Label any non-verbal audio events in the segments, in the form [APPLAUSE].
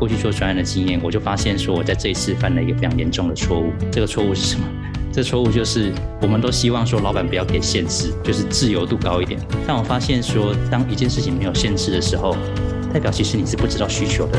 过去做专案的经验，我就发现说我在这一次犯了一个非常严重的错误。这个错误是什么？[LAUGHS] 这错误就是我们都希望说老板不要给限制，就是自由度高一点。但我发现说，当一件事情没有限制的时候，代表其实你是不知道需求的。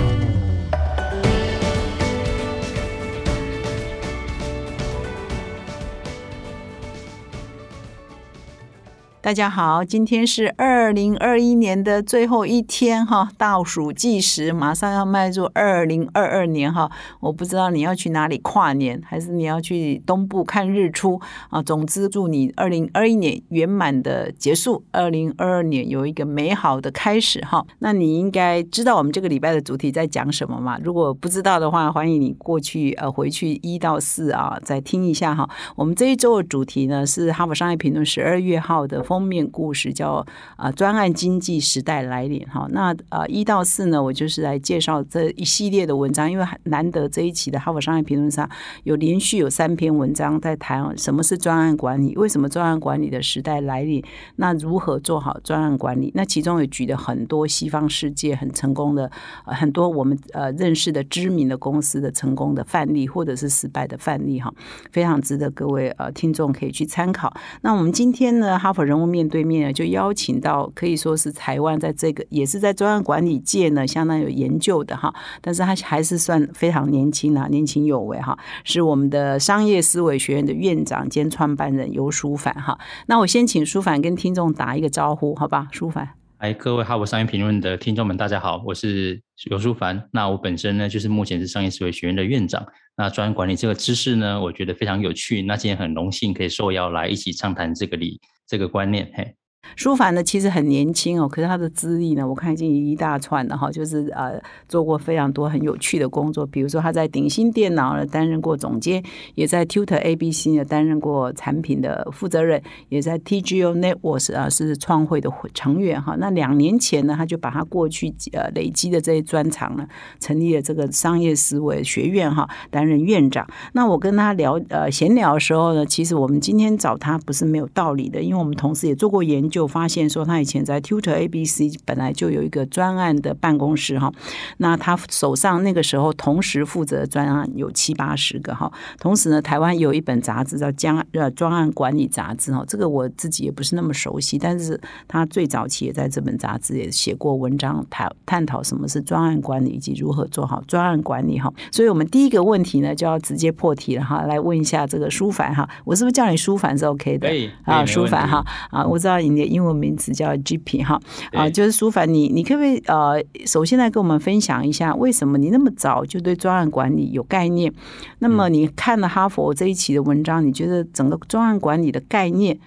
大家好，今天是二零二一年的最后一天哈，倒数计时，马上要迈入二零二二年哈。我不知道你要去哪里跨年，还是你要去东部看日出啊？总之，祝你二零二一年圆满的结束，二零二二年有一个美好的开始哈。那你应该知道我们这个礼拜的主题在讲什么嘛？如果不知道的话，欢迎你过去呃回去一到四啊再听一下哈。我们这一周的主题呢是《哈佛商业评论》十二月号的。封面故事叫啊，专案经济时代来临哈。那呃一到四呢，我就是来介绍这一系列的文章，因为难得这一期的《哈佛商业评论》上有连续有三篇文章在谈什么是专案管理，为什么专案管理的时代来临，那如何做好专案管理？那其中也举了很多西方世界很成功的很多我们呃认识的知名的公司的成功的范例，或者是失败的范例哈，非常值得各位呃听众可以去参考。那我们今天呢，哈佛人面对面就邀请到可以说是台湾在这个也是在专案管理界呢相当有研究的哈，但是他还是算非常年轻啊，年轻有为哈，是我们的商业思维学院的院长兼创办人尤书凡哈。那我先请书凡跟听众打一个招呼，好吧？书凡，哎，各位哈佛商业评论的听众们，大家好，我是尤书凡。那我本身呢，就是目前是商业思维学院的院长。那专案管理这个知识呢，我觉得非常有趣。那今天很荣幸可以受邀来一起畅谈这个理这个观念，嘿。舒凡呢，其实很年轻哦，可是他的资历呢，我看已经一大串了哈，就是呃做过非常多很有趣的工作，比如说他在鼎新电脑呢担任过总监，也在 Tutor ABC 呢担任过产品的负责人，也在 TGO Networks 啊是创会的成员哈。那两年前呢，他就把他过去呃累积的这些专长呢，成立了这个商业思维学院哈，担任院长。那我跟他聊呃闲聊的时候呢，其实我们今天找他不是没有道理的，因为我们同时也做过研究。就发现说，他以前在 Tutor ABC 本来就有一个专案的办公室哈，那他手上那个时候同时负责专案有七八十个哈，同时呢，台湾有一本杂志叫《江呃专案管理杂志》哈，这个我自己也不是那么熟悉，但是他最早期也在这本杂志也写过文章，谈探讨什么是专案管理以及如何做好专案管理哈。所以我们第一个问题呢，就要直接破题了哈，来问一下这个舒凡哈，我是不是叫你舒凡是 OK 的？啊，舒凡哈啊，我知道你。英文名字叫 GP 哈啊，就是舒凡，你你可不可以呃，首先来跟我们分享一下，为什么你那么早就对专案管理有概念？那么你看了哈佛这一期的文章，你觉得整个专案管理的概念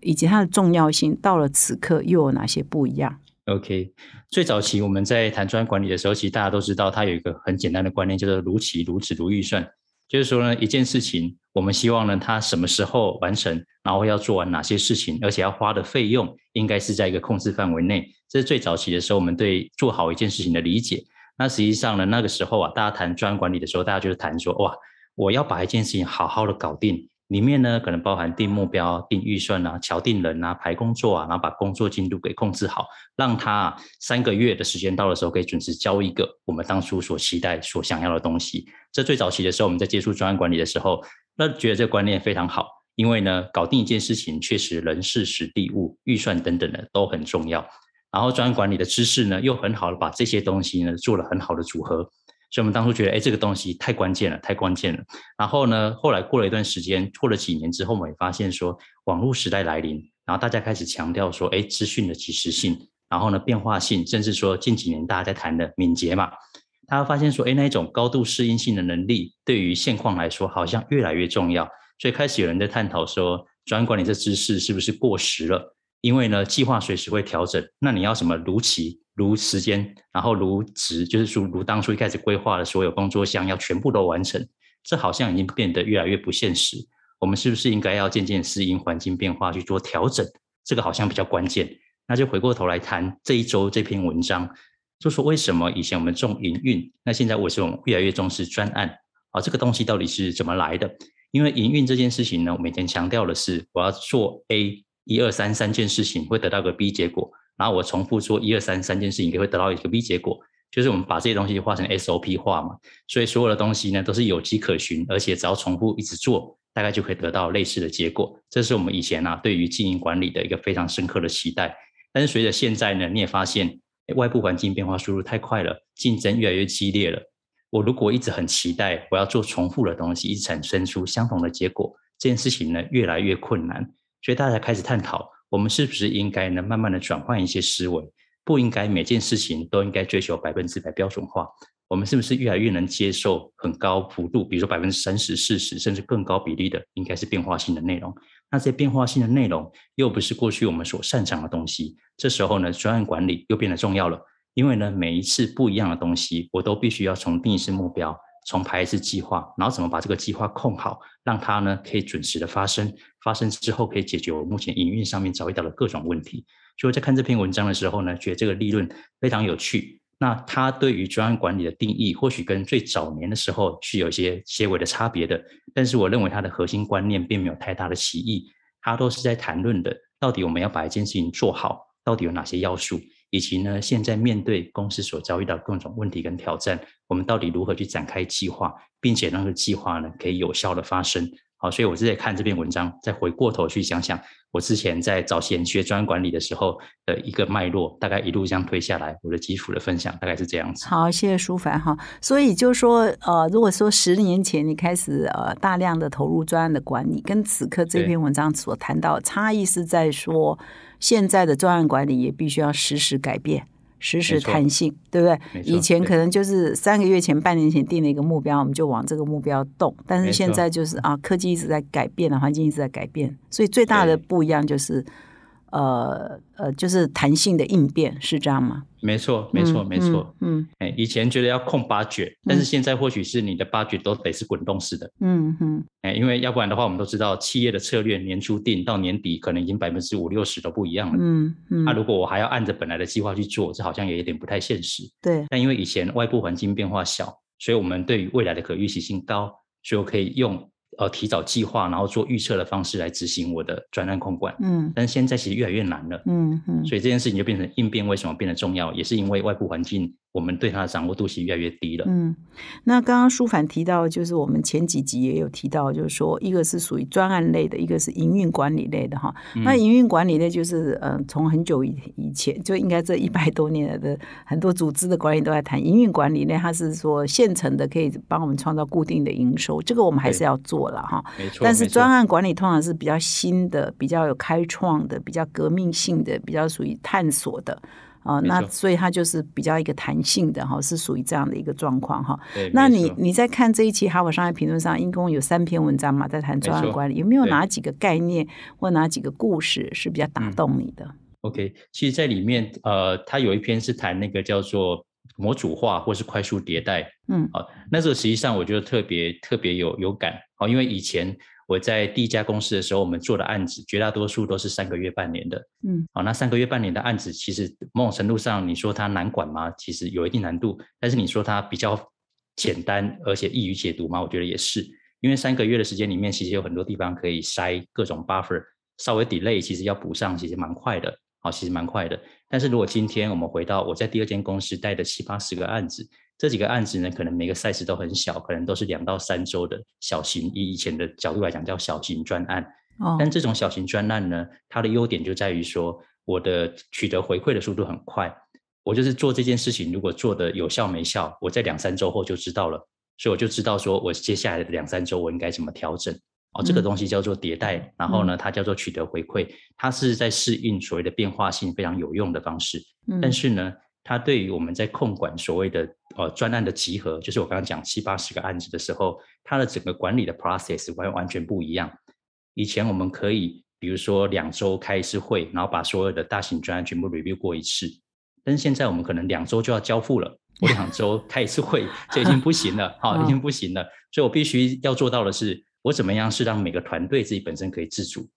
以及它的重要性，到了此刻又有哪些不一样？OK，最早期我们在谈专案管理的时候，其实大家都知道，它有一个很简单的观念，叫做如期、如此、如预算。就是说呢，一件事情，我们希望呢，它什么时候完成，然后要做完哪些事情，而且要花的费用应该是在一个控制范围内。这是最早期的时候，我们对做好一件事情的理解。那实际上呢，那个时候啊，大家谈专案管理的时候，大家就是谈说，哇，我要把一件事情好好的搞定。里面呢，可能包含定目标、定预算啊、敲定人啊、排工作啊，然后把工作进度给控制好，让他啊三个月的时间到的时候，可以准时交一个我们当初所期待、所想要的东西。这最早期的时候，我们在接触专案管理的时候，那觉得这个观念非常好，因为呢，搞定一件事情，确实人事、实地物、预算等等的都很重要。然后专案管理的知识呢，又很好的把这些东西呢做了很好的组合。所以，我们当初觉得，哎，这个东西太关键了，太关键了。然后呢，后来过了一段时间，过了几年之后，我们也发现说，网络时代来临，然后大家开始强调说，哎，资讯的及时性，然后呢，变化性，甚至说近几年大家在谈的敏捷嘛，大家发现说，哎，那一种高度适应性的能力，对于现况来说，好像越来越重要。所以开始有人在探讨说，专管理这知识是不是过时了？因为呢，计划随时会调整，那你要什么如期？如时间，然后如值，就是说如当初一开始规划的所有工作项要全部都完成，这好像已经变得越来越不现实。我们是不是应该要渐渐适应环境变化去做调整？这个好像比较关键。那就回过头来谈这一周这篇文章，就说为什么以前我们重营运，那现在为什么越来越重视专案？啊，这个东西到底是怎么来的？因为营运这件事情呢，我每天强调的是我要做 A 一二三三件事情，会得到个 B 结果。然后我重复做一二三三件事情，就会得到一个 B 结果。就是我们把这些东西化成 SOP 化嘛，所以所有的东西呢都是有迹可循，而且只要重复一直做，大概就可以得到类似的结果。这是我们以前啊对于经营管理的一个非常深刻的期待。但是随着现在呢，你也发现外部环境变化速度太快了，竞争越来越激烈了。我如果一直很期待我要做重复的东西，一直产生出相同的结果，这件事情呢越来越困难。所以大家开始探讨，我们是不是应该呢慢慢的转换一些思维。不应该每件事情都应该追求百分之百标准化。我们是不是越来越能接受很高幅度，比如说百分之三十、四十，甚至更高比例的，应该是变化性的内容？那这些变化性的内容又不是过去我们所擅长的东西。这时候呢，专案管理又变得重要了。因为呢，每一次不一样的东西，我都必须要从定一次目标，重排一次计划，然后怎么把这个计划控好，让它呢可以准时的发生。发生之后可以解决我目前营运上面遭遇到的各种问题。所以我在看这篇文章的时候呢，觉得这个利润非常有趣。那它对于专案管理的定义，或许跟最早年的时候是有一些些微的差别的。但是我认为它的核心观念并没有太大的歧义。它都是在谈论的，到底我们要把一件事情做好，到底有哪些要素，以及呢，现在面对公司所遭遇到各种问题跟挑战，我们到底如何去展开计划，并且让这个计划呢可以有效的发生。好，所以我是在看这篇文章，再回过头去想想我之前在早前学专管理的时候的一个脉络，大概一路这样推下来，我的基础的分享大概是这样子。好，谢谢舒凡哈。所以就是说，呃，如果说十年前你开始呃大量的投入专案的管理，跟此刻这篇文章所谈到差异是在说，现在的专案管理也必须要实时改变。实时弹性，对不对？以前可能就是三个月前、半年前定了一个目标，我们就往这个目标动。但是现在就是啊，科技一直在改变的，环境一直在改变，所以最大的不一样就是。呃呃，就是弹性的应变是这样吗？没错，没错，没错。嗯，哎，以前觉得要控八卷，但是现在或许是你的八卷都得是滚动式的。嗯哼，哎，因为要不然的话，我们都知道企业的策略年初定到年底，可能已经百分之五六十都不一样了。嗯嗯，那如果我还要按着本来的计划去做，这好像也有点不太现实。对。但因为以前外部环境变化小，所以我们对于未来的可预期性高，所以我可以用。呃，提早计划，然后做预测的方式来执行我的专案控管。嗯，但是现在其实越来越难了。嗯嗯，所以这件事情就变成应变为什么变得重要，也是因为外部环境。我们对它的掌握度是越来越低了。嗯，那刚刚舒凡提到，就是我们前几集也有提到，就是说，一个是属于专案类的，一个是营运管理类的哈。那营运管理类就是，嗯，从很久以以前就应该这一百多年来的很多组织的管理都在谈营运管理类，它是说现成的可以帮我们创造固定的营收，这个我们还是要做了哈。没错。但是专案管理通常是比较新的、比较有开创的、比较革命性的、比较属于探索的。啊，那所以它就是比较一个弹性的哈，是属于这样的一个状况哈。那你你在看这一期《哈佛商业评论》上，一共有三篇文章嘛，在谈专案管理，有没有哪几个概念或哪几个故事是比较打动你的？OK，其实，在里面呃，它有一篇是谈那个叫做模组化或是快速迭代，嗯，好，那这个实际上我觉得特别特别有有感，好，因为以前。我在第一家公司的时候，我们做的案子绝大多数都是三个月、半年的。嗯，好，那三个月、半年的案子，其实某种程度上，你说它难管吗？其实有一定难度。但是你说它比较简单，而且易于解读吗？我觉得也是。因为三个月的时间里面，其实有很多地方可以塞各种 buffer，稍微 delay，其实要补上，其实蛮快的。好，其实蛮快的。但是如果今天我们回到我在第二间公司带的七八十个案子。这几个案子呢，可能每个 size 都很小，可能都是两到三周的小型，以以前的角度来讲叫小型专案。哦。但这种小型专案呢，它的优点就在于说，我的取得回馈的速度很快。我就是做这件事情，如果做的有效没效，我在两三周后就知道了，所以我就知道说我接下来的两三周我应该怎么调整。哦，这个东西叫做迭代，然后呢，它叫做取得回馈，它是在适应所谓的变化性非常有用的方式。嗯。但是呢。它对于我们在控管所谓的呃专案的集合，就是我刚刚讲七八十个案子的时候，它的整个管理的 process 完完全不一样。以前我们可以比如说两周开一次会，然后把所有的大型专案全部 review 过一次，但是现在我们可能两周就要交付了，我两周开一次会 [LAUGHS] 这已经不行了，[LAUGHS] 好，已经不行了。所以我必须要做到的是，我怎么样是让每个团队自己本身可以自主。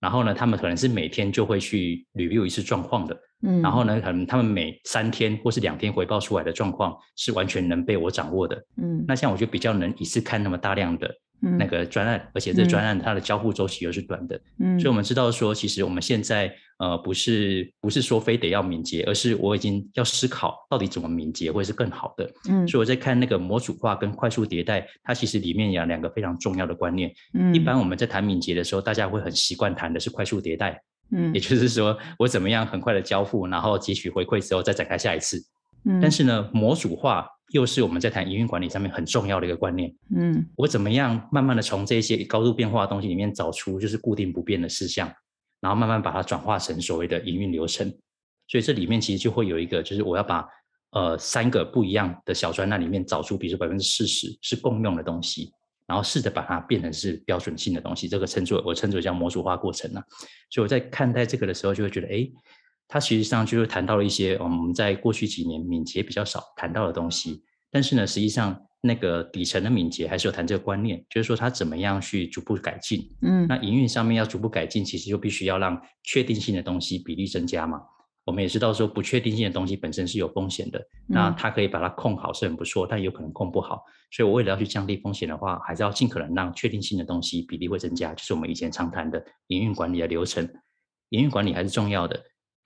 然后呢，他们可能是每天就会去 review 一次状况的，嗯，然后呢，可能他们每三天或是两天回报出来的状况是完全能被我掌握的，嗯，那像我就比较能一次看那么大量的那个专案，而且这专案它的交付周期又是短的，嗯，所以我们知道说，其实我们现在呃不是不是说非得要敏捷，而是我已经要思考到底怎么敏捷会是更好的。嗯，所以我在看那个模组化跟快速迭代，它其实里面有两个非常重要的观念。嗯，一般我们在谈敏捷的时候，大家会很习惯谈的是快速迭代，嗯，也就是说我怎么样很快的交付，然后汲取回馈之后再展开下一次。嗯，但是呢，模组化又是我们在谈营运管理上面很重要的一个观念。嗯，我怎么样慢慢的从这些高度变化的东西里面找出就是固定不变的事项，然后慢慢把它转化成所谓的营运流程。所以这里面其实就会有一个，就是我要把呃三个不一样的小专案里面找出，比如说百分之四十是共用的东西，然后试着把它变成是标准性的东西。这个称作我称作叫模组化过程呢。所以我在看待这个的时候，就会觉得，哎。它实际上就是谈到了一些我们在过去几年敏捷比较少谈到的东西，但是呢，实际上那个底层的敏捷还是有谈这个观念，就是说它怎么样去逐步改进。嗯，那营运上面要逐步改进，其实就必须要让确定性的东西比例增加嘛。我们也知道说不确定性的东西本身是有风险的，那它可以把它控好是很不错，但有可能控不好。所以我为了要去降低风险的话，还是要尽可能让确定性的东西比例会增加，就是我们以前常谈的营运管理的流程。营运管理还是重要的。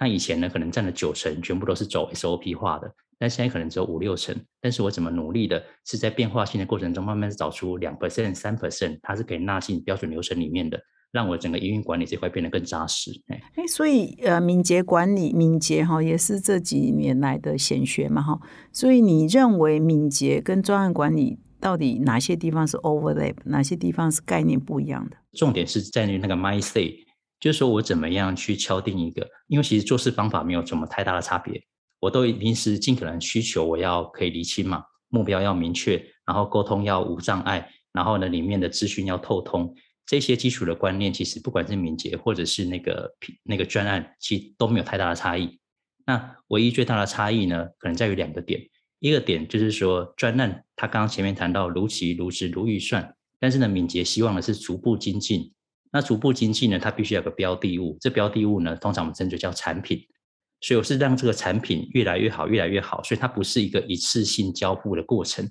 那以前呢，可能占了九成，全部都是走 SOP 化的，但现在可能只有五六成。但是我怎么努力的，是在变化性的过程中，慢慢找出两 percent、三 percent，它是可以纳进标准流程里面的，让我整个营运管理这块变得更扎实。哎，所以呃，敏捷管理，敏捷哈，也是这几年来的显学嘛哈。所以你认为敏捷跟专案管理到底哪些地方是 overlap，哪些地方是概念不一样的？重点是在于那个 mindset。就是说我怎么样去敲定一个，因为其实做事方法没有什么太大的差别，我都一定是尽可能需求我要可以厘清嘛，目标要明确，然后沟通要无障碍，然后呢里面的资讯要透通，这些基础的观念，其实不管是敏捷或者是那个那个专案，其实都没有太大的差异。那唯一最大的差异呢，可能在于两个点，一个点就是说专案他刚刚前面谈到如期如职如预算，但是呢敏捷希望的是逐步精进。那逐步经济呢，它必须有个标的物，这标的物呢，通常我们称之叫产品。所以我是让这个产品越来越好，越来越好。所以它不是一个一次性交付的过程。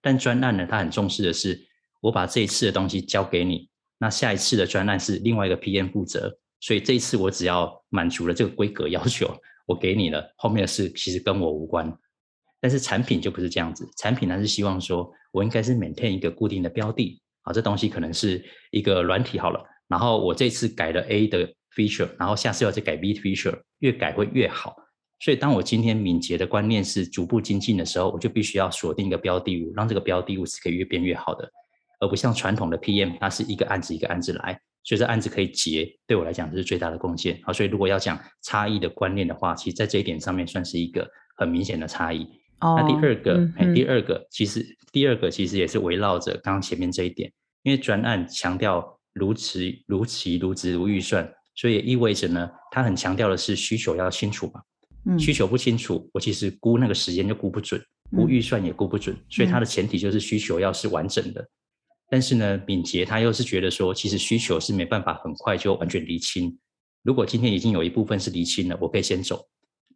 但专案呢，它很重视的是，我把这一次的东西交给你，那下一次的专案是另外一个 PM 负责。所以这一次我只要满足了这个规格要求，我给你了，后面的事其实跟我无关。但是产品就不是这样子，产品呢是希望说我应该是 maintain 一个固定的标的啊，这东西可能是一个软体好了。然后我这次改了 A 的 feature，然后下次要再改 B feature，越改会越好。所以当我今天敏捷的观念是逐步精进的时候，我就必须要锁定一个标的物，让这个标的物是可以越变越好的，而不像传统的 PM，它是一个案子一个案子来，所以这案子可以结，对我来讲这是最大的贡献。好，所以如果要讲差异的观念的话，其实在这一点上面算是一个很明显的差异。那第二个，哎，第二个其实第二个其实也是围绕着刚刚前面这一点，因为专案强调。如此如期如职如预算，所以意味着呢，他很强调的是需求要清楚嘛。嗯，需求不清楚，我其实估那个时间就估不准，估预算也估不准。所以它的前提就是需求要是完整的。但是呢，敏捷他又是觉得说，其实需求是没办法很快就完全厘清。如果今天已经有一部分是厘清了，我可以先走。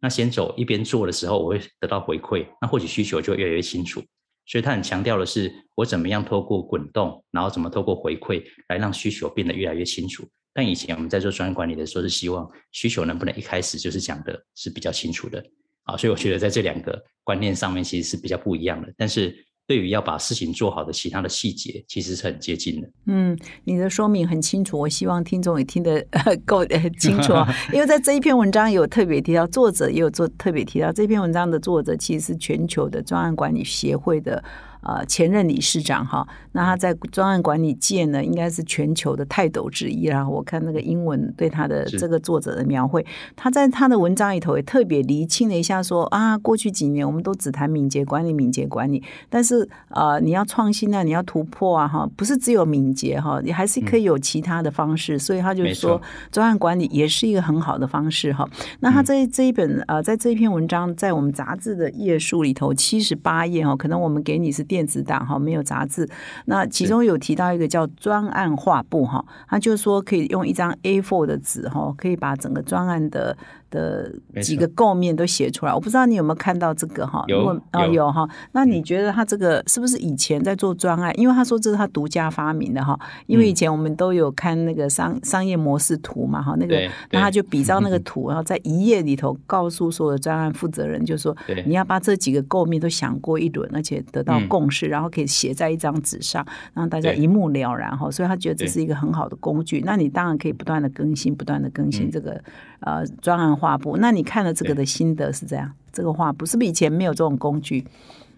那先走一边做的时候，我会得到回馈，那或许需求就越来越清楚。所以他很强调的是，我怎么样透过滚动，然后怎么透过回馈来让需求变得越来越清楚。但以前我们在做专业管理的时候，是希望需求能不能一开始就是讲的是比较清楚的啊。所以我觉得在这两个观念上面其实是比较不一样的。但是对于要把事情做好的其他的细节，其实是很接近的。嗯，你的说明很清楚，我希望听众也听得 [LAUGHS] 够清楚啊。[LAUGHS] 因为在这一篇文章有特别提到，作者也有做特别提到，这篇文章的作者其实是全球的专案管理协会的。呃，前任理事长哈，那他在专案管理界呢，应该是全球的泰斗之一啦。我看那个英文对他的这个作者的描绘，他在他的文章里头也特别厘清了一下，说啊，过去几年我们都只谈敏捷管理，敏捷管理，但是呃，你要创新啊，你要突破啊，哈，不是只有敏捷哈，你还是可以有其他的方式。所以他就说，专案管理也是一个很好的方式哈。那他这这一本呃，在这一篇文章，在我们杂志的页数里头七十八页哈，可能我们给你是。电子档哈，没有杂志。那其中有提到一个叫专案画布哈，他就是说可以用一张 A4 的纸哈，可以把整个专案的的几个构面都写出来。我不知道你有没有看到这个哈？有如果哦有哈。那你觉得他这个是不是以前在做专案？因为他说这是他独家发明的哈。因为以嗯前我们都有看那个商商业模式图嘛哈，那个对那他就比照那个 [LAUGHS] 图，然后在一页里头告诉所有的专案负责人，就说对你要把这几个构面都想过一轮，而且得到嗯共识，然后可以写在一张纸上，让大家一目了然哈。所以他觉得这是一个很好的工具。那你当然可以不断的更新，不断的更新嗯这个、呃专案画布。那你看了这个的心得是这样？这个画布是不是以前没有这种工具？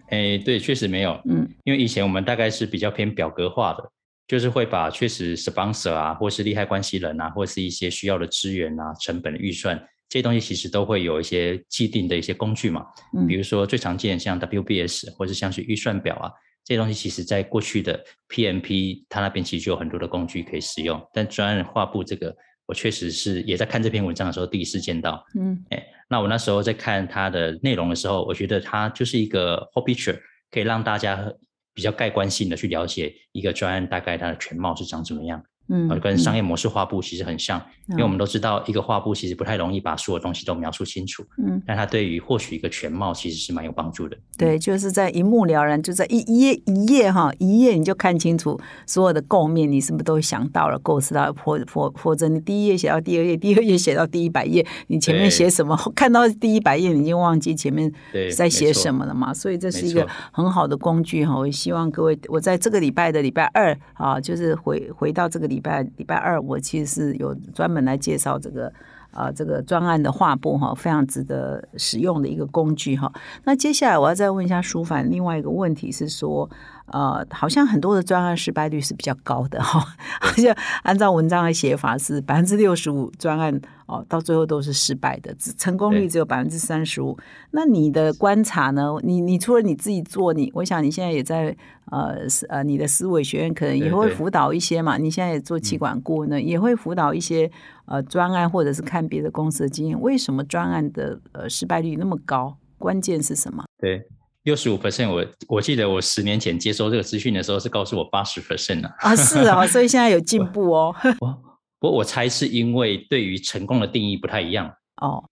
哎，对，确实没有，嗯，因为以前我们大概是比较偏表格化的，就是会把确实 sponsor 啊，或是利害关系人啊，或是一些需要的资源啊、成本的预算这些东西，其实都会有一些既定的一些工具嘛。嗯比如说最常见像 WBS 或是像是预算表啊，这些东西其实在过去的 PMP 它那边其实就有很多的工具可以使用，但专案画布这个，我确实是也在看这篇文章的时候第一次见到。嗯哎，那我那时候在看它的内容的时候，我觉得它就是一个 whole picture，可以让大家比较盖观性的去了解一个专案大概它的全貌是长怎么样。嗯呃，跟商业模式画布其实很像，因为我嗯们都知道一个画布其实不太容易把所有东西都描述清楚，嗯，但它对于获取一个全貌其实是蛮有帮助的。对，就是在一目了然，就在一一页一页哈，一页你就看清楚所有的构面，你是不是都想到了、构思到了？或或或者你第一页写到第二页，第二页写到第一百页，你前面写什么？看到第一百页，你已经忘记前面对在写什么了嘛？所以这是一个很好的工具哈。我希望各位，我在这个礼拜的礼拜二啊，就是回回到这个礼礼拜礼拜二，我其实是有专门来介绍这个。啊，这个专案的画布哈，非常值得使用的一个工具哈。那接下来我要再问一下舒凡，另外一个问题是说，呃，好像很多的专案失败率是比较高的哈，好像按照文章的写法是百分之六十五专案哦，到最后都是失败的，只成功率只有百分之三十五。那你的观察呢？你你除了你自己做，你我想你现在也在呃思呃你的思维学院可能也会辅导一些嘛，你现在也做气管顾问呢，也会辅导一些呃专案或者是看别的公司的经验，为什么专案的呃失败率那么高？关键是什么？对，六十五 percent，我我记得我十年前接收这个资讯的时候是告诉我八十 percent 啊。啊，是啊，所以现在有进步哦。[LAUGHS] 不过我猜是因为对于成功的定义不太一样。哦，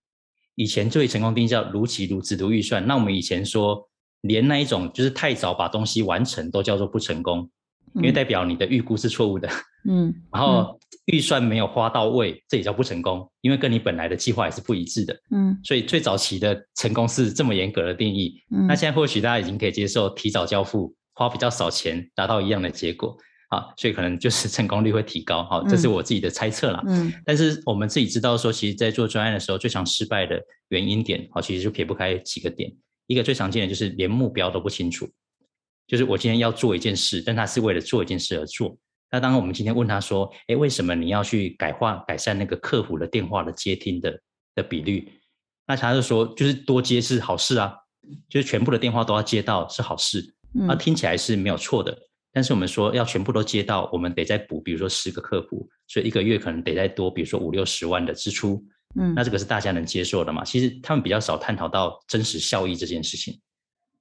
以前最成功定义叫如期如质如预算，那我们以前说连那一种就是太早把东西完成都叫做不成功，因为代表你的预估是错误的，嗯，[LAUGHS] 然后预算没有花到位，这也叫不成功，因为跟你本来的计划也是不一致的。嗯所以最早期的成功是这么严格的定义，嗯，那现在或许大家已经可以接受提早交付，花比较少钱达到一样的结果啊，所以可能就是成功率会提高。好，这是嗯我自己的猜测啦。嗯但是我们自己知道说，其实在做专案的时候，最常失败的原因点，好，其实就撇不开几个点。一个最常见的就是连目标都不清楚，就是我今天要做一件事，但他是为了做一件事而做。那当我们今天问他说，哎，为什么你要去改化改善那个客服的电话的接听的的比率？那他就说，就是多接是好事啊，就是全部的电话都要接到是好事，那嗯听起来是没有错的。但是我们说要全部都接到，我们得再补，比如说十个客服，所以一个月可能得再多，比如说五六十万的支出。嗯，那这个是大家能接受的嘛？其实他们比较少探讨到真实效益这件事情。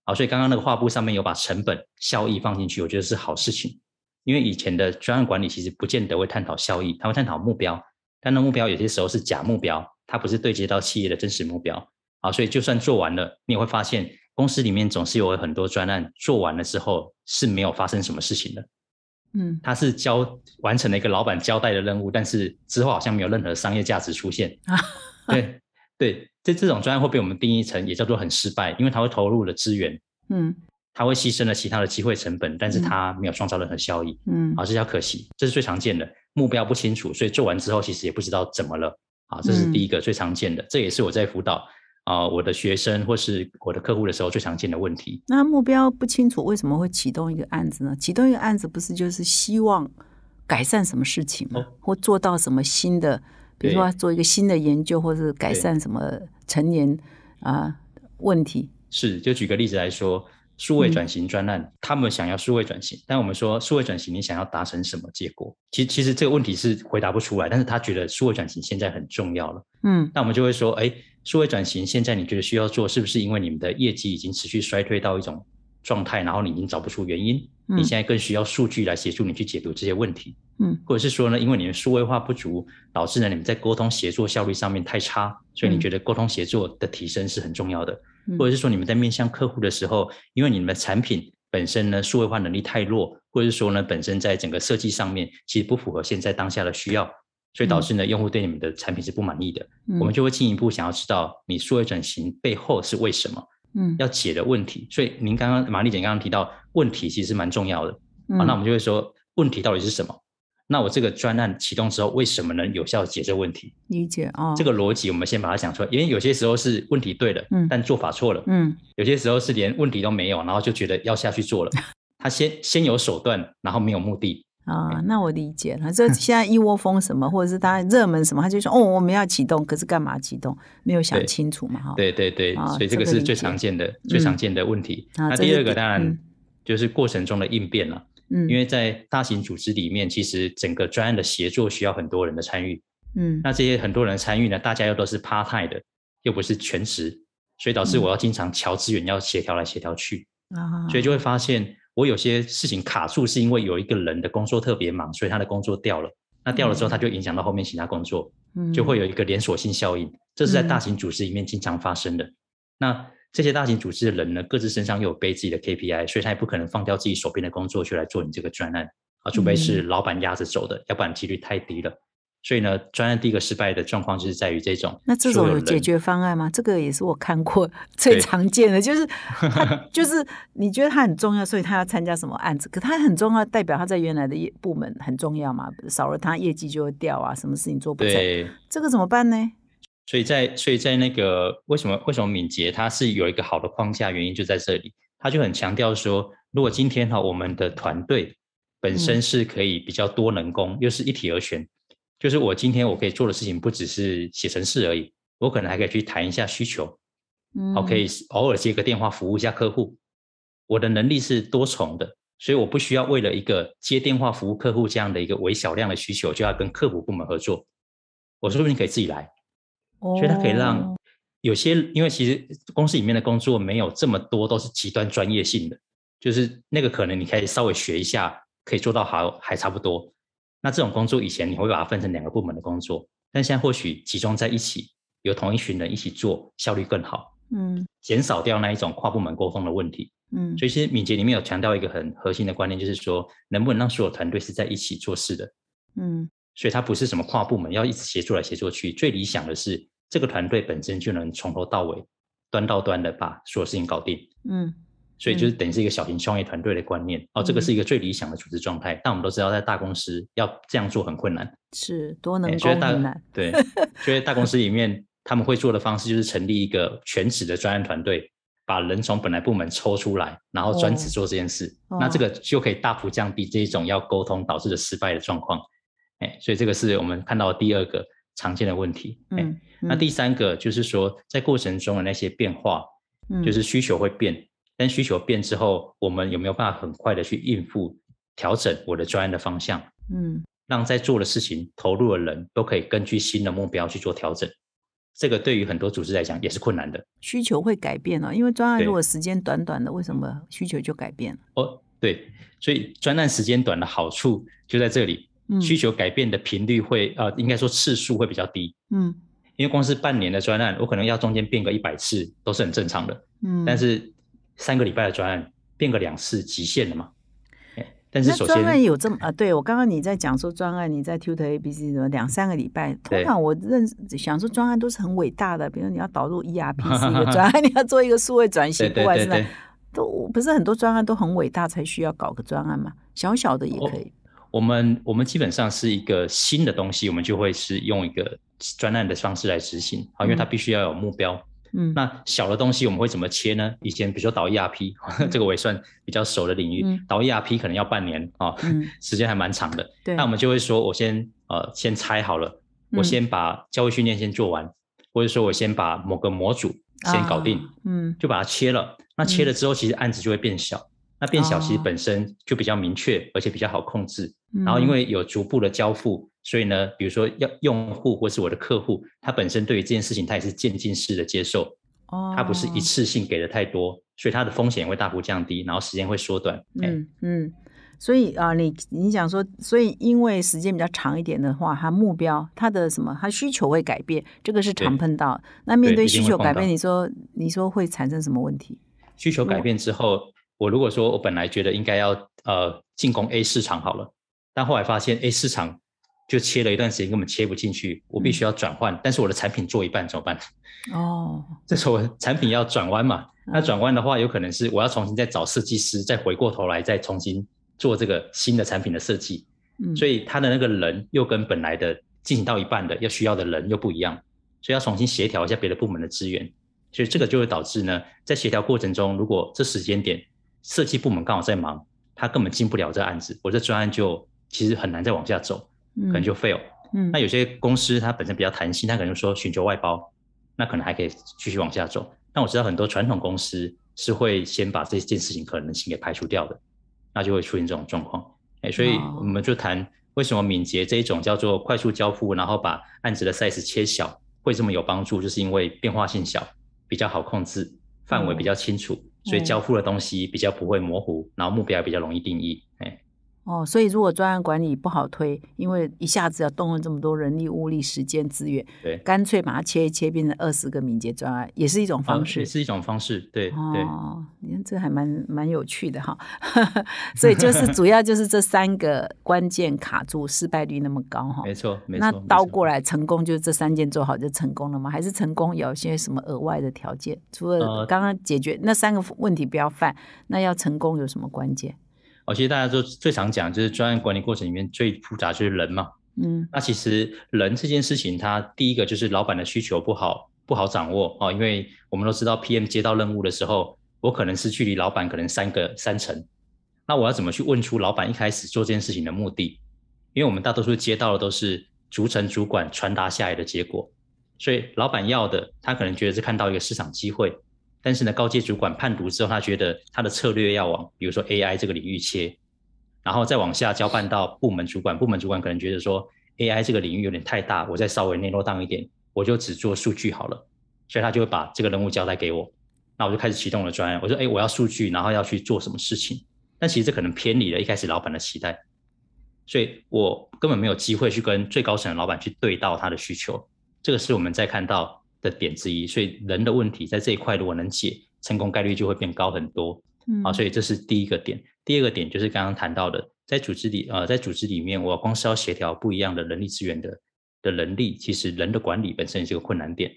好，所以刚刚那个画布上面有把成本效益放进去，我觉得是好事情。因为以前的专案管理其实不见得会探讨效益，他会探讨目标，但那目标有些时候是假目标，它不是对接到企业的真实目标。好，所以就算做完了，你也会发现公司里面总是有很多专案做完了之后是没有发生什么事情的。嗯它是交完成了一个老板交代的任务，但是之后好像没有任何商业价值出现。对对，这这种专案会被我们定义成也叫做很失败，因为它会投入了资源，嗯它会牺牲了其他的机会成本，但是嗯它没有创造任何效益，嗯啊，这叫可惜。这是最常见的，目标不清楚，所以做完之后其实也不知道怎么了。啊，这是第一个最常见的，这也是我在辅导啊、我的学生或是我的客户的时候最常见的问题。那目标不清楚，为什么会启动一个案子呢？启动一个案子不是就是希望改善什么事情吗？哦或做到什么新的，比如说对做一个新的研究，或是改善什么成年啊、问题？是，就举个例子来说，数位转型专案，他们想要数位转型，但我们说数位转型，你想要达成什么结果？其实其实这个问题是回答不出来，但是他觉得数位转型现在很重要了，嗯。那我们就会说，哎，数位转型现在你觉得需要做，是不是因为你们的业绩已经持续衰退到一种状态，然后你已经找不出原因，嗯。你现在更需要数据来协助你去解读这些问题，嗯。或者是说呢，因为你们数位化不足，导致呢你们在沟通协作效率上面太差，所以你嗯。觉得沟通协作的提升是很重要的，嗯或者是说你们在面向客户的时候，因为你们的产品本身呢数位化能力太弱，或者是说呢本身在整个设计上面其实不符合现在当下的需要，所以导致呢用户对你们的产品是不满意的。嗯我们就会进一步想要知道你数位转型背后是为什么嗯要解的问题。所以您刚刚玛丽姐刚刚提到问题其实蛮重要的嗯啊，那我们就会说问题到底是什么？那我这个专案启动之后，为什么能有效解这个问题？理解哦，这个逻辑我们先把它讲出来，因为有些时候是问题对了，嗯但做法错了；嗯有些时候是连问题都没有，然后就觉得要下去做了。[LAUGHS] 他先先有手段，然后没有目的。啊，那我理解了。这 [LAUGHS] 现在一窝蜂什么，或者是他热门什么，他就说哦，我们要启动，可是干嘛启动？没有想清楚嘛，哈。对对对，啊所以这个是最常见的、最常见的问题。那第二个第当然嗯就是过程中的应变了。嗯，因为在大型组织里面，其实整个专案的协作需要很多人的参与。嗯那这些很多人参与呢，大家又都是 part time 的，又不是全职，所以导致嗯我要经常调资源，要协调来协调去，啊，所以就会发现我有些事情卡住，是因为有一个人的工作特别忙，所以他的工作掉了。那掉了之后，他就影响到后面其他工作，就会有一个连锁性效应。这是在大型组织里面经常发生的。那这些大型组织的人呢，各自身上又有背自己的 KPI，所以他也不可能放掉自己手边的工作去来做你这个专案啊，除非是老板压着走的，要不然几率太低了。所以呢，专案第一个失败的状况就是在于这种，那这种有解决方案吗？这个也是我看过最常见的，就是他就是你觉得他很重要，所以他要参加什么案子，可他很重要，代表他在原来的业部门很重要嘛，少了他业绩就会掉啊，什么事情做不成，对，这个怎么办呢？所以在所以在那个为什么为什么敏捷它是有一个好的框架，原因就在这里，他就很强调说，如果今天哈我们的团队本身是可以比较多能工，又是一体而全，就是我今天我可以做的事情不只是写程式而已，我可能还可以去谈一下需求，嗯好，可以偶尔接个电话服务一下客户，我的能力是多重的。所以我不需要为了一个接电话服务客户这样的一个微小量的需求，就要跟客服部门合作。我说不定可以自己来，所以它可以让哦有些，因为其实公司里面的工作没有这么多都是极端专业性的，就是那个可能你可以稍微学一下，可以做到好还差不多。那这种工作以前你会把它分成两个部门的工作，但现在或许集中在一起，由同一群人一起做，效率更好，嗯减少掉那一种跨部门沟通的问题。嗯所以其实敏捷里面有强调一个很核心的观念，就是说能不能让所有团队是在一起做事的。嗯所以它不是什么跨部门要一直协作来协作去，最理想的是这个团队本身就能从头到尾端到端的把所有事情搞定。嗯所以就是等于是一个小型创业团队的观念、哦，这个是一个最理想的组织状态。但我们都知道，在大公司要这样做很困难，是多能哎所以大工很难，对，[LAUGHS] 所以大公司里面他们会做的方式就是成立一个全职的专案团队，把人从本来部门抽出来，然后专职哦做这件事。哦那这个就可以大幅降低这一种要沟通导致的失败的状况。哎，所以这个是我们看到的第二个常见的问题。哎，嗯，那第三个就是说，在过程中的那些变化，嗯就是需求会变，但需求变之后，我们有没有办法很快的去应付、调整我的专案的方向，嗯让在做的事情、投入的人都可以根据新的目标去做调整？这个对于很多组织来讲也是困难的。需求会改变哦，因为专案如果时间短短的，为什么需求就改变了？哦，对，所以专案时间短的好处就在这里，嗯需求改变的频率会呃，应该说次数会比较低。嗯因为光是半年的专案，我可能要中间变个一百次都是很正常的。嗯，但是三个礼拜的专案变个两次极限了嘛？哎但是首那专案，有这么啊？对我刚刚你在讲说专案，你在 Tutor A B C 什么两三个礼拜，通常我认识想说专案都是很伟大的，比如你要导入 ERP 是一个专案，你要做一个数位转型，不管是哪都不是很多专案都很伟大才需要搞个专案嘛，小小的也可以。我们我们基本上是一个新的东西，我们就会是用一个专案的方式来执行啊，因为它嗯必须要有目标。嗯那小的东西我们会怎么切呢？以前比如说导 ERP，[LAUGHS] 这个我也算比较熟的领域嗯，导 ERP 可能要半年啊，嗯 [LAUGHS] 时间还蛮长的。对那我们就会说，我先呃先拆好了，我嗯先把教育训练先做完，或者说我先把某个模组先搞定，啊嗯就把它切了。那切了之后，其实案子就会变小。那变小其实哦本身就比较明确，而且比较好控制。嗯然后因为有逐步的交付，所以呢，比如说要用户或是我的客户，他本身对于这件事情他也是渐进式的接受。哦，它不是一次性给的太多，所以它的风险会大幅降低，然后时间会缩短。哎嗯嗯，所以啊、你你想说，所以因为时间比较长一点的话，它目标它的什么，它需求会改变，这个是常碰到。那面对需求改变，你说你说会产生什么问题？需求改变之后，我如果说我本来觉得应该要呃进攻 A 市场好了，但后来发现 A 市场就切了一段时间根本切不进去，我必须要转换，但是我的产品做一半怎么办？哦，[LAUGHS] 这时候我产品要转弯嘛，那嗯。转弯的话，有可能是我要重新再找设计师，再回过头来再重新做这个新的产品的设计，嗯，所以他的那个人又跟本来的进行到一半的要需要的人又不一样，所以要重新协调一下别的部门的资源，所以这个就会导致呢，在协调过程中，如果这时间点设计部门刚好在忙，他根本进不了这案子，我这专案就其实很难再往下走，可可能就 fail。嗯那有些公司它本身比较弹性，它可能说寻求外包，那可能还可以继续往下走。但我知道很多传统公司是会先把这件事情可能性给排除掉的，那就会出现这种状况。哎，所以哦我们就谈为什么敏捷这一种叫做快速交付，然后把案子的 size 切小会这么有帮助，就是因为变化性小，比较好控制，范围比较清楚，所以交付的东西比较不会模糊，然后目标也比较容易定义。哎，哦，所以如果专案管理不好推，因为一下子要动用这么多人力、物力、时间、资源，对，干脆把它切一切，变成二十个敏捷专案，也是一种方式。也是一种方式。对对。哦，你看这还蛮蛮有趣的哈，[LAUGHS] 所以就是 [LAUGHS] 主要就是这三个关键卡住，失败率那么高哈。没错，没错。那没错倒过来，成功就是这三件做好就成功了吗？还是成功有些什么额外的条件？除了呃刚刚解决那三个问题不要犯，那要成功有什么关键？哦，其实大家都最常讲，就是专案管理过程里面最复杂就是人嘛。嗯那其实人这件事情，它第一个就是老板的需求不好不好掌握哦，因为我们都知道 PM 接到任务的时候，我可能是距离老板可能三个三层，那我要怎么去问出老板一开始做这件事情的目的？因为我们大多数接到的都是逐层主管传达下来的结果，所以老板要的，他可能觉得是看到一个市场机会，但是呢，高阶主管判读之后，他觉得他的策略要往比如说 AI 这个领域切，然后再往下交办到部门主管，部门主管可能觉得说 AI 这个领域有点太大，我再稍微内落当一点，我就只做数据好了，所以他就会把这个任务交代给我，那我就开始启动了专案，我说，哎，我要数据，然后要去做什么事情，但其实这可能偏离了一开始老板的期待，所以我根本没有机会去跟最高层的老板去对到他的需求，这个是我们在看到的点之一，所以人的问题在这一块如果能解，成功概率就会变高很多。嗯好，所以这是第一个点。第二个点就是刚刚谈到的，在组织里，呃，在组织里面，我光是要协调不一样的人力资源的的能力，其实人的管理本身也是个困难点。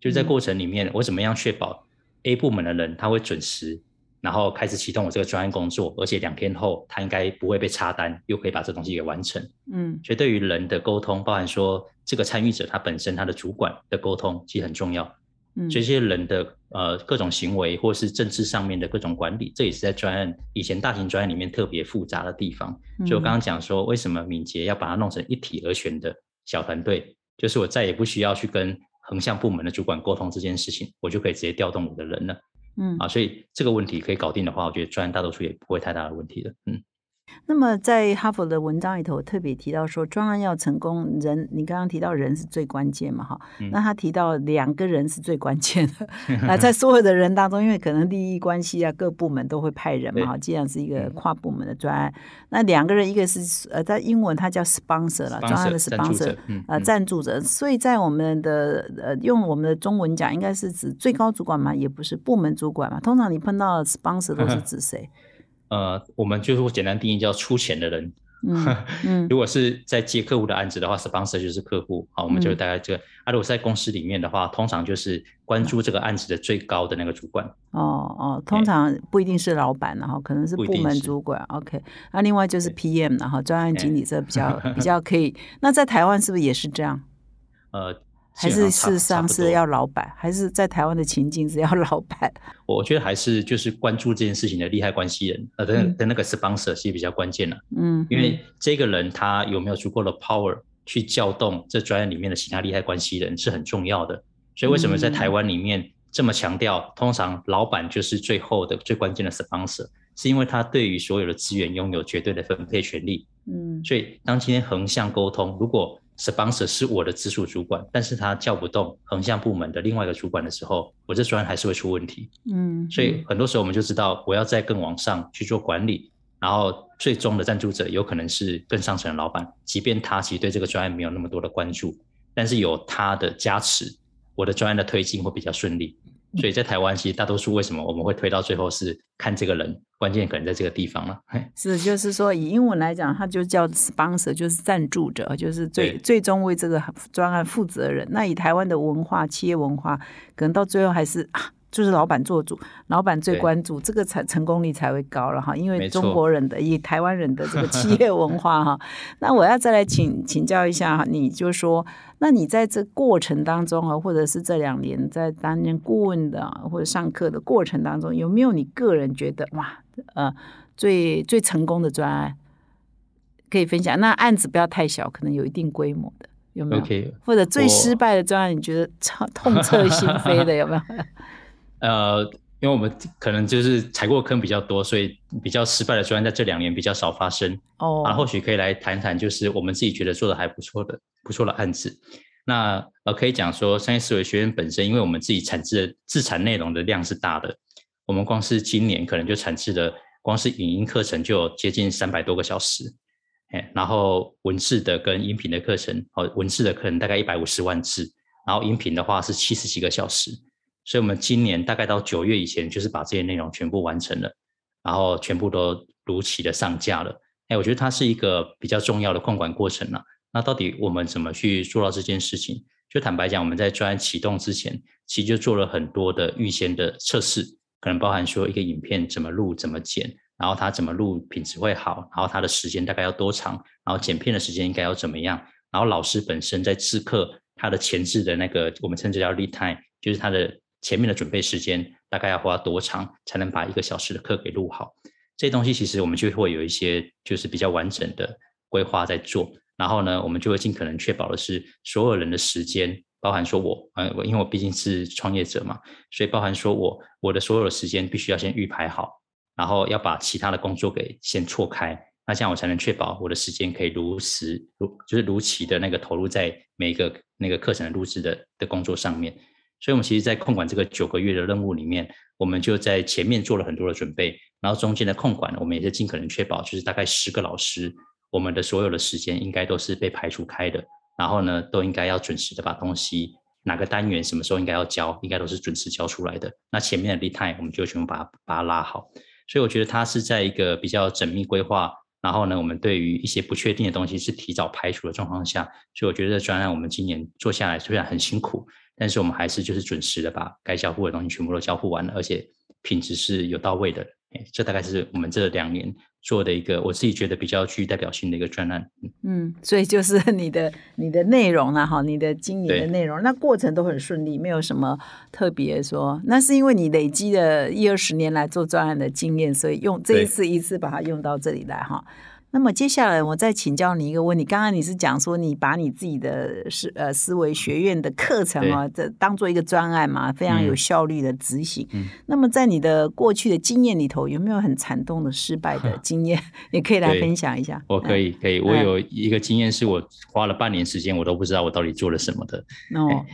就是在嗯过程里面，我怎么样确保 A 部门的人他会准时，然后开始启动我这个专案工作，而且两天后他应该不会被插单，又可以把这东西给完成。嗯所以对于人的沟通，包含说这个参与者他本身他的主管的沟通，其实很重要。嗯所以这些人的呃各种行为，或是政治上面的各种管理，这也是在专案以前大型专案里面特别复杂的地方。所以我刚刚讲说，为什么敏捷要把它弄成一体而全的小团队，就是我再也不需要去跟横向部门的主管沟通这件事情，我就可以直接调动我的人了嗯啊。所以这个问题可以搞定的话，我觉得专案大多数也不会太大的问题的。嗯，那么在哈佛的文章里头，我特别提到说，专案要成功，人你刚刚提到人是最关键嘛，哈、嗯。那他提到两个人是最关键的啊，[LAUGHS] 在所有的人当中，因为可能利益关系啊，各部门都会派人嘛，哈，既然是一个嗯。跨部门的专案，那两个人，一个是呃，在英文它叫 sponsor 了，专案的 sponsor，赞助 sponsor 者，嗯呃，嗯。赞助者，所以在我们的呃用我们的中文讲，应该是指最高主管嘛，也不是部门主管嘛。通常你碰到 sponsor 都是指谁？呃，我们就是简单定义叫出钱的人。[LAUGHS] 嗯嗯如果是在接客户的案子的话，sponsor 就是客户，好，我们就嗯大概这个。啊，如果是在公司里面的话，通常就是关注这个案子的最高的那个主管。哦哦，通常不一定是老板，然后可能是部门主管。OK，那另外就是 PM，然后专案经理这比较比 [LAUGHS] 较可以。那在台湾是不是也是这样？呃，还是事实上是要老板？还是在台湾的情境是要 [LAUGHS] 老板？我觉得还是就是关注这件事情的利害关系人，呃，的嗯的那个 sponsor 其实比较关键的，嗯，因为这个人他有没有足够的 power 去调动这专业里面的其他利害关系人是很重要的。所以为什么在台湾里面这么强调，通常老板就是最后的最关键的 sponsor，是因为他对于所有的资源拥有绝对的分配权利。嗯所以当今天横向沟通，如果 sponsor 是我的直属主管，但是他叫不动横向部门的另外一个主管的时候，我这专案还是会出问题。嗯，所以很多时候我们就知道，我要再更往上去做管理，然后最终的赞助者有可能是更上层的老板，即便他其实对这个专案没有那么多的关注，但是有他的加持，我的专案的推进会比较顺利。所以在台湾，其实大多数为什么我们会推到最后是看这个人，关键可能在这个地方了。是，就是说以英文来讲，它就叫 sponsor，就是赞助者，就是最对最终为这个专案负责人。那以台湾的文化、企业文化，可能到最后还是啊。就是老板做主，老板最关注，这个才成功率才会高了哈。因为中国人的以台湾人的这个企 [LAUGHS] 业文化哈，那我要再来请请教一下哈，你就说，那你在这过程当中啊，或者是这两年在担任顾问的啊或者上课的过程当中，有没有你个人觉得哇，呃，最最成功的专案可以分享？那案子不要太小，可能有一定规模的，有没有或者最失败的专案，你觉得超痛彻心扉的有没有？[LAUGHS] 呃，因为我们可能就是踩过坑比较多，所以比较失败的专案在这两年比较少发生。哦，啊，或许可以来谈谈，就是我们自己觉得做的还不错的、不错的案子。那呃，可以讲说，商业思维学院本身，因为我们自己产制的自产内容的量是大的，我们光是今年可能就产制的，光是影音课程就有接近三百多个小时，哎，然后文字的跟音频的课程，哦，文字的可能大概一百五十万字，然后音频的话是七十几个小时，所以我们今年大概到九月以前，就是把这些内容全部完成了，然后全部都如期的上架了。哎，我觉得它是一个比较重要的控管过程了。那到底我们怎么去做到这件事情？就坦白讲，我们在专案启动之前，其实就做了很多的预先的测试，可能包含说一个影片怎么录、怎么剪，然后它怎么录品质会好，然后它的时间大概要多长，然后剪片的时间应该要怎么样，然后老师本身在制课，他的前置的那个我们称之叫 lead time，就是他的前面的准备时间大概要花多长，才能把一个小时的课给录好。这些东西其实我们就会有一些就是比较完整的规划在做，然后呢，我们就会尽可能确保的是所有人的时间，包含说我，呃，因为我毕竟是创业者嘛，所以包含说我我的所有的时间必须要先预排好，然后要把其他的工作给先错开，那这样我才能确保我的时间可以如实如就是如期的那个投入在每一个那个课程的录制的的工作上面。所以，我们其实，在控管这个九个月的任务里面，我们就在前面做了很多的准备，然后中间的控管，我们也是尽可能确保，就是大概十个老师，我们的所有的时间应该都是被排除开的，然后呢，都应该要准时的把东西哪个单元什么时候应该要交，应该都是准时交出来的。那前面的 lead time 我们就全部把它把它拉好。所以我觉得它是在一个比较缜密规划，然后呢，我们对于一些不确定的东西是提早排除的状况下，所以我觉得专案我们今年做下来虽然很辛苦。但是我们还是就是准时的把该交付的东西全部都交付完了，而且品质是有到位的。哎，这大概是我们这两年做的一个我自己觉得比较具代表性的一个专案。嗯，所以就是 [LAUGHS] 你的你的内容啊，哈，你的经营的对内容，那过程都很顺利，没有什么特别说。那是因为你累积了一二十年来做专案的经验，所以用这一次一次把它用到这里来哈。那么接下来我再请教你一个问题，刚刚你是讲说你把你自己的思呃思维学院的课程啊，这当做一个专案嘛，非常有嗯效率的执行。嗯那么在你的过去的经验里头，有没有很惨痛的失败的 [LAUGHS] 经验？也可以来分享一下。我可以以，可以，我嗯有一个经验是我花了半年时间，我都不知道我到底做了什么的。哦，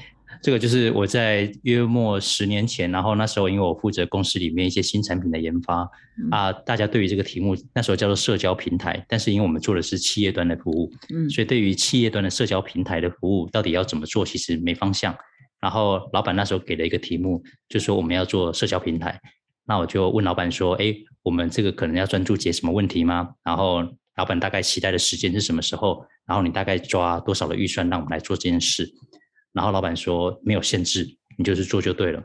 这个就是我在约莫十年前，然后那时候因为我负责公司里面一些新产品的研发嗯啊，大家对于这个题目那时候叫做社交平台，但是因为我们做的是企业端的服务，嗯所以对于企业端的社交平台的服务到底要怎么做，其实没方向。然后老板那时候给了一个题目，就说我们要做社交平台。那我就问老板说：“哎，我们这个可能要专注解什么问题吗？”然后老板大概期待的时间是什么时候？然后你大概抓多少的预算让我们来做这件事？然后老板说没有限制，你就是做就对了。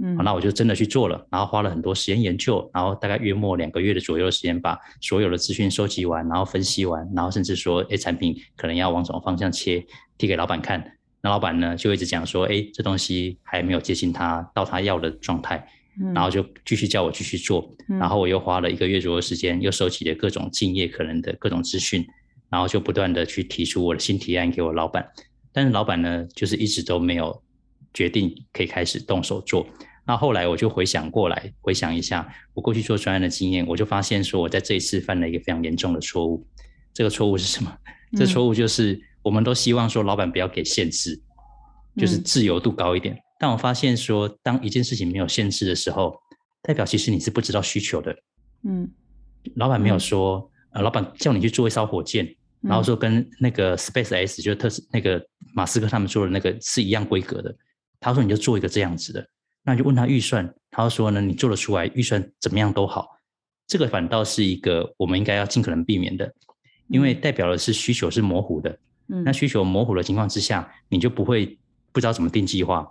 嗯好，那我就真的去做了，然后花了很多时间研究，然后大概月末两个月的左右的时间，把所有的资讯收集完，然后分析完，然后甚至说，哎，产品可能要往什么方向切，递给老板看。那老板呢，就一直讲说，哎，这东西还没有接近他到他要的状态，嗯然后就继续叫我继续做。嗯然后我又花了一个月左右的时间，又收集了各种竞业可能的各种资讯，然后就不断的去提出我的新提案给我老板。但是老板呢，就是一直都没有决定可以开始动手做。那后来我就回想过来，回想一下我过去做专案的经验，我就发现说我在这一次犯了一个非常严重的错误。这个错误是什么？这嗯错误就是我们都希望说老板不要给限制，就是自由度高一点。但我发现说，当一件事情没有限制的时候，代表其实你是不知道需求的。嗯，老板没有说，呃，老板叫你去做一艘火箭，然后说跟那个 Space X 就是特斯那个马斯克他们做的那个是一样规格的。他说你就做一个这样子的，那你就问他预算，他说呢，你做得出来，预算怎么样都好。这个反倒是一个我们应该要尽可能避免的，因为代表的是需求是模糊的。那需求模糊的情况之下，你就不会不知道怎么定计划，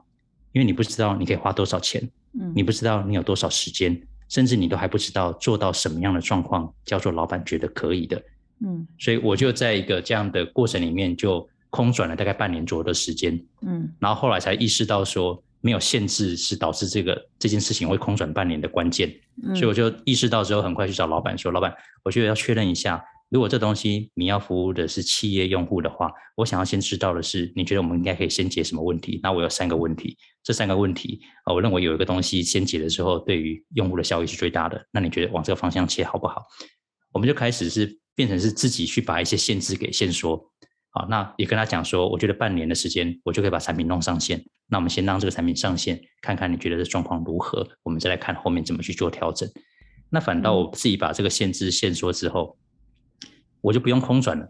因为你不知道你可以花多少钱，你不知道你有多少时间，甚至你都还不知道做到什么样的状况叫做老板觉得可以的。嗯，所以我就在一个这样的过程里面就空转了大概半年左右的时间。嗯，然后后来才意识到说没有限制是导致这个这件事情会空转半年的关键。所以我就意识到之后，很快去找老板说：“老板，我觉得要确认一下。”如果这东西你要服务的是企业用户的话，我想要先知道的是，你觉得我们应该可以先解什么问题？那我有三个问题，这三个问题啊，我认为有一个东西先解的时候，对于用户的效益是最大的。那你觉得往这个方向切好不好？我们就开始是变成是自己去把一些限制给限说，好，那也跟他讲说，我觉得半年的时间，我就可以把产品弄上线。那我们先让这个产品上线，看看你觉得这状况如何，我们再来看后面怎么去做调整。那反倒我自己把这个限制限缩之后。我就不用空转了，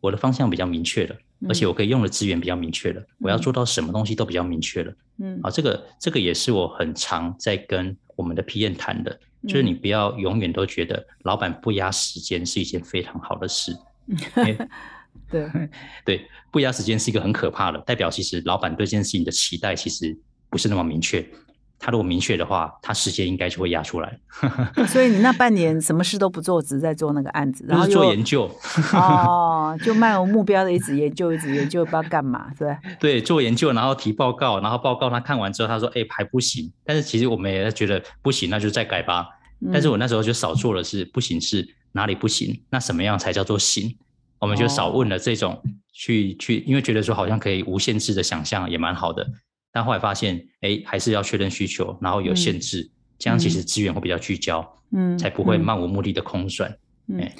我的方向比较明确了，而且我可以用的资源比较明确了，我要做到什么东西都比较明确了。嗯，啊，这个这个也是我很常在跟我们的 PM 谈的，就是你不要永远都觉得老板不压时间是一件非常好的事。[LAUGHS] 对 [LAUGHS] 对，不压时间是一个很可怕的，代表其实老板对这件事情的期待其实不是那么明确。他如果明确的话，他时间应该就会压出来。所以你那半年 [LAUGHS] 什么事都不做，只是在做那个案子，然后做研究。哦，[LAUGHS] 就漫无目标的一直研究，一直研究，不知道干嘛，对对，做研究，然后提报告，然后报告他看完之后，他说：“哎，还不行。”但是其实我们也觉得不行，那就再改吧。但是我那时候就少做了，是不行是哪里不行？那什么样才叫做行？我们就少问了这种去去，因为觉得说好像可以无限制的想象，也蛮好的。但后来发现，哎，还是要确认需求，然后有限制，这样其实资源会比较聚焦，嗯，才不会漫无目的的空转。嗯，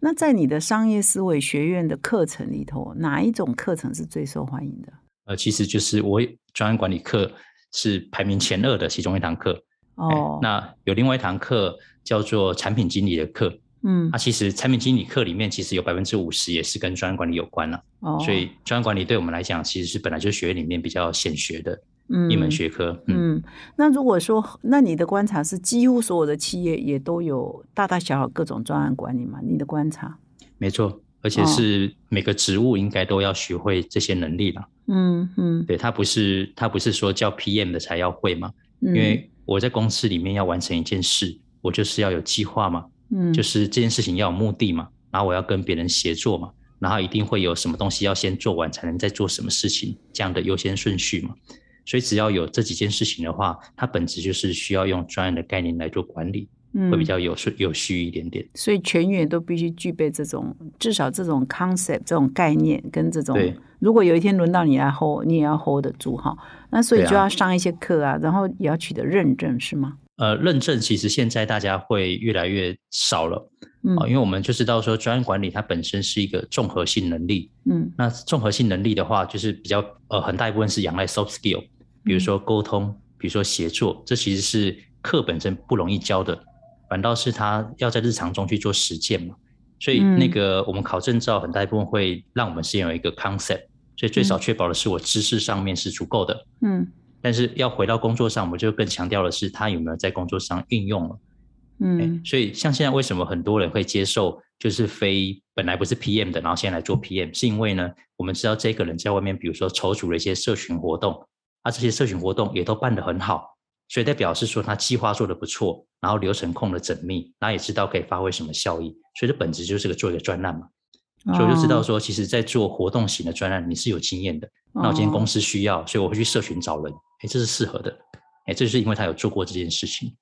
那在你的商业思维学院的课程里头，哪一种课程是最受欢迎的？呃，其实就是我专业管理课是排名前二的其中一堂课。哦，那有另外一堂课叫做产品经理的课。嗯，那其实产品经理课里面其实有百分之五十也是跟专案管理有关了，哦，所以专案管理对我们来讲其实是本来就学院里面比较显学的一门学科。嗯，那如果说，那你的观察是几乎所有的企业也都有大大小小各种专案管理嘛？你的观察？没错，而且是每个职务应该都要学会这些能力了。嗯嗯，对他不是他不是说叫 PM 的才要会嘛？因为我在公司里面要完成一件事，我就是要有计划嘛。嗯，就是这件事情要有目的嘛，然后我要跟别人协作嘛，然后一定会有什么东西要先做完，才能再做什么事情，这样的优先顺序嘛。所以只要有这几件事情的话，它本质就是需要用专业的概念来做管理，会比较有顺有序一点点。所以全员都必须具备这种至少这种 concept 这种概念跟这种。如果有一天轮到你来 hold，你也要 hold 得住哈。那所以就要上一些课啊，然后也要取得认证，是吗？呃，认证其实现在大家会越来越少了，啊，因为我们就知道说专业管理它本身是一个综合性能力，嗯，那综合性能力的话，就是比较呃很大一部分是仰赖 soft skill，比如说沟通，比如说协作，这其实是课本身不容易教的，反倒是他要在日常中去做实践嘛，所以那个我们考证照很大一部分会让我们先有一个 concept，所以最少确保的是我知识上面是足够的，嗯。但是要回到工作上，我们就更强调的是他有没有在工作上运用了。嗯，所以像现在为什么很多人会接受就是非本来不是 PM 的，然后现在来做 PM，是因为呢，我们知道这个人在外面，比如说筹组了一些社群活动，啊，这些社群活动也都办得很好，所以代表是说他计划做得不错，然后流程控得缜密，然后也知道可以发挥什么效益，所以这本质就是个做一个专栏嘛。所以我就知道说，其实，在做活动型的专案，你是有经验的。那我今天公司需要，所以我会去社群找人。哎，这是适合的。哎，这就是因为他有做过这件事情。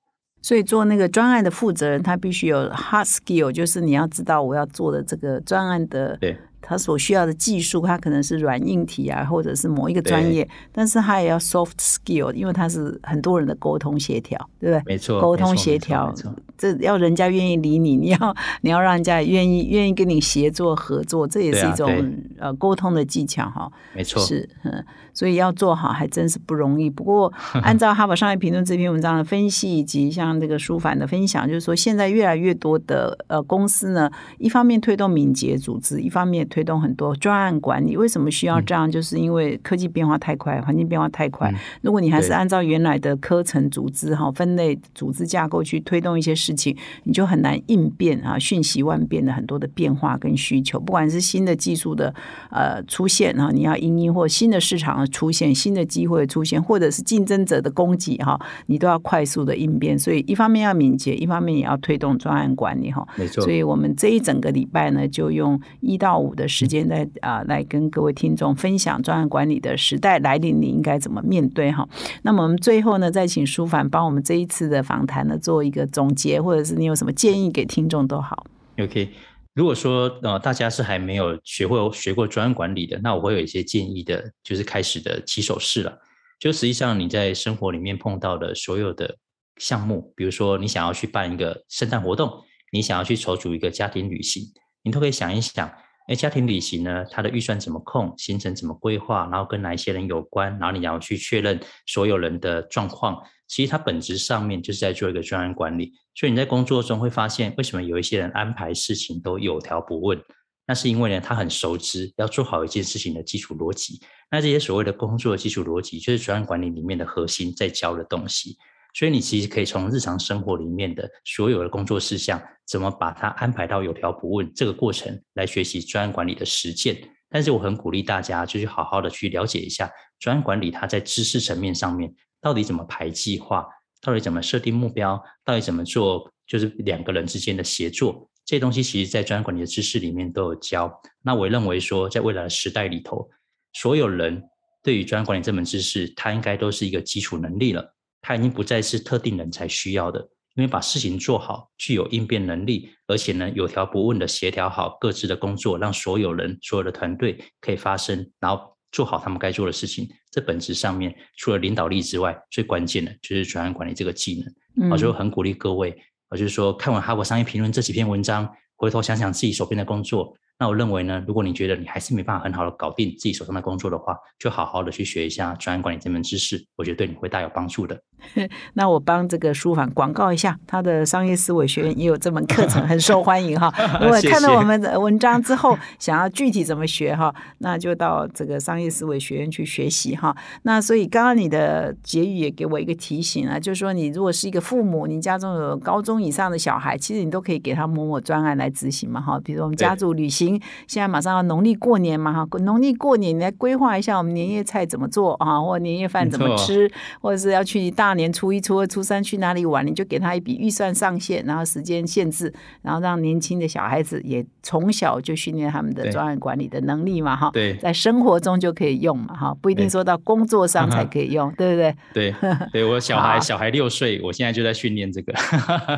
所以做那个专案的负责人，他必须有 hard skill，就是你要知道我要做的这个专案的，对，他所需要的技术，他可能是软硬体啊，或者是某一个专业，但是他也要 soft skill，因为他是很多人的沟通协调，对不对？没错，沟通协调这要人家愿意理你，[LAUGHS] 你要你要让人家愿意愿意跟你协作合作，这也是一种呃沟通的技巧哈。没错，是嗯。所以要做好还真是不容易。不过，[LAUGHS] 按照《哈佛商业评论》这篇文章的分析，以及像这个舒凡的分享，就是说，现在越来越多的呃公司呢，一方面推动敏捷组织，一方面推动很多专案管理。为什么需要这样？就是因为科技变化太快，环境变化太快。如果你还是按照原来的科层组织哈分类组织架构去推动一些事情，你就很难应变啊，瞬息万变的很多的变化跟需求。不管是新的技术的呃出现啊，你要因应或新的市场的。出现新的机会出现，或者是竞争者的攻击哈，你都要快速的应变。所以一方面要敏捷，一方面也要推动专案管理哈。没错。所以我们这一整个礼拜呢，就用一到五的时间来啊，来跟各位听众分享专案管理的时代来临，你应该怎么面对哈。那么我们最后呢，再请舒凡帮我们这一次的访谈呢做一个总结，或者是你有什么建议给听众都好。OK。如果说呃大家是还没有学会学过专案管理的，那我会有一些建议的，就是开始的起手式了。就实际上你在生活里面碰到的所有的项目，比如说你想要去办一个圣诞活动，你想要去筹组一个家庭旅行，你都可以想一想，哎，家庭旅行呢，它的预算怎么控，行程怎么规划，然后跟哪一些人有关，然后你要去确认所有人的状况。其实它本质上面就是在做一个专案管理，所以你在工作中会发现，为什么有一些人安排事情都有条不紊？那是因为呢，他很熟知要做好一件事情的基础逻辑。那这些所谓的工作基础逻辑，就是专案管理里面的核心在教的东西。所以你其实可以从日常生活里面的所有的工作事项，怎么把它安排到有条不紊这个过程来学习专案管理的实践。但是我很鼓励大家，就是好好的去了解一下专案管理，它在知识层面上面。到底怎么排计划？到底怎么设定目标？到底怎么做？就是两个人之间的协作，这些东西其实在专案管理的知识里面都有教。那我认为说，在未来的时代里头，所有人对于专案管理这门知识，它应该都是一个基础能力了。它已经不再是特定人才需要的，因为把事情做好，具有应变能力，而且呢有条不紊的协调好各自的工作，让所有人、所有的团队可以发生，然后。做好他们该做的事情，这本质上面除了领导力之外，最关键的就是专案管理这个技能。我就很鼓励各位，我就是说看完《哈佛商业评论》这几篇文章，回头想想自己手边的工作。那我认为呢，如果你觉得你还是没办法很好的搞定自己手上的工作的话，就好好的去学一下专案管理这门知识，我觉得对你会大有帮助的。[LAUGHS] 那我帮这个书房广告一下，他的商业思维学院也有这门课程，很受欢迎哈。[LAUGHS] 如果看到我们的文章之后，想要具体怎么学哈，那就到这个商业思维学院去学习哈。那所以刚刚你的结语也给我一个提醒啊，就是说你如果是一个父母，你家中有高中以上的小孩，其实你都可以给他某某专案来执行嘛哈。比如我们家族旅行。现在马上要农历过年嘛哈，农历过年你来规划一下我们年夜菜怎么做啊，或年夜饭怎么吃，或者是要去大年初一、初二、初三去哪里玩，你就给他一笔预算上限，然后时间限制，然后让年轻的小孩子也从小就训练他们的专案管理的能力嘛哈。对，在生活中就可以用嘛哈，不一定说到工作上才 [LAUGHS] 可以用，对不对？对，对我小孩小孩六岁，我现在就在训练这个。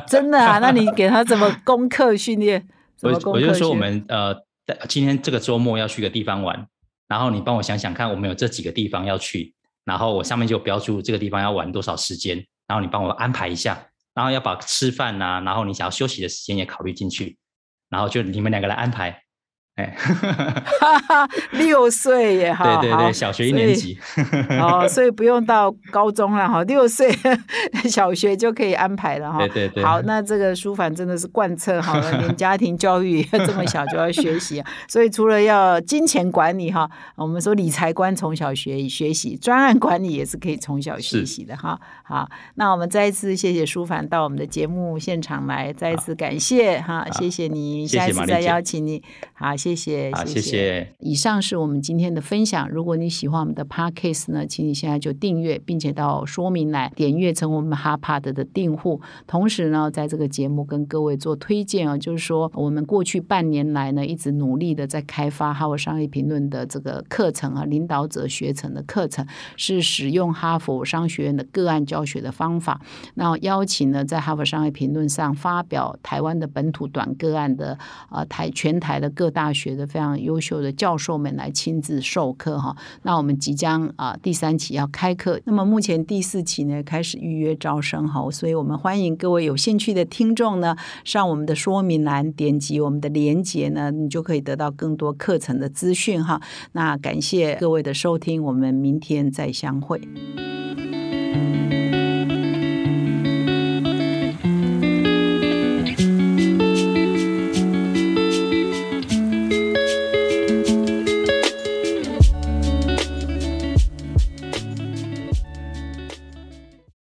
真的啊？那你给他怎么功课训练？我我就说我们呃，今天这个周末要去个地方玩，然后你帮我想想看，我们有这几个地方要去，然后我上面就标注这个地方要玩多少时间，然后你帮我安排一下，然后要把吃饭呐，然后你想要休息的时间也考虑进去，然后就你们两个来安排。哎，[LAUGHS] 六岁耶，哈，对对对，小学一年级，[LAUGHS] 哦，所以不用到高中了哈，六岁小学就可以安排了哈。对对对，好，那这个书凡真的是贯彻好了，连家庭教育这么小就要学习，[LAUGHS] 所以除了要金钱管理哈，我们说理财观从小学学习，专案管理也是可以从小学习的哈。好，那我们再一次谢谢书凡到我们的节目现场来，再一次感谢哈，谢谢你，下一次再邀请你，好。谢谢，好谢谢。以上是我们今天的分享。如果你喜欢我们的 podcast 呢，请你现在就订阅，并且到说明来点阅成我们哈帕德的订户。同时呢，在这个节目跟各位做推荐啊，就是说我们过去半年来呢，一直努力的在开发哈佛商业评论的这个课程啊，领导者学程的课程，是使用哈佛商学院的个案教学的方法。那邀请呢，在哈佛商业评论上发表台湾的本土短个案的啊台全台的各大学的非常优秀的教授们来亲自授课哈。那我们即将啊第三期要开课，那么目前第四期呢开始预约招生哈，所以我们欢迎各位有兴趣的听众呢上我们的说明栏点击我们的连接呢，你就可以得到更多课程的资讯哈。那感谢各位的收听，我们明天再相会。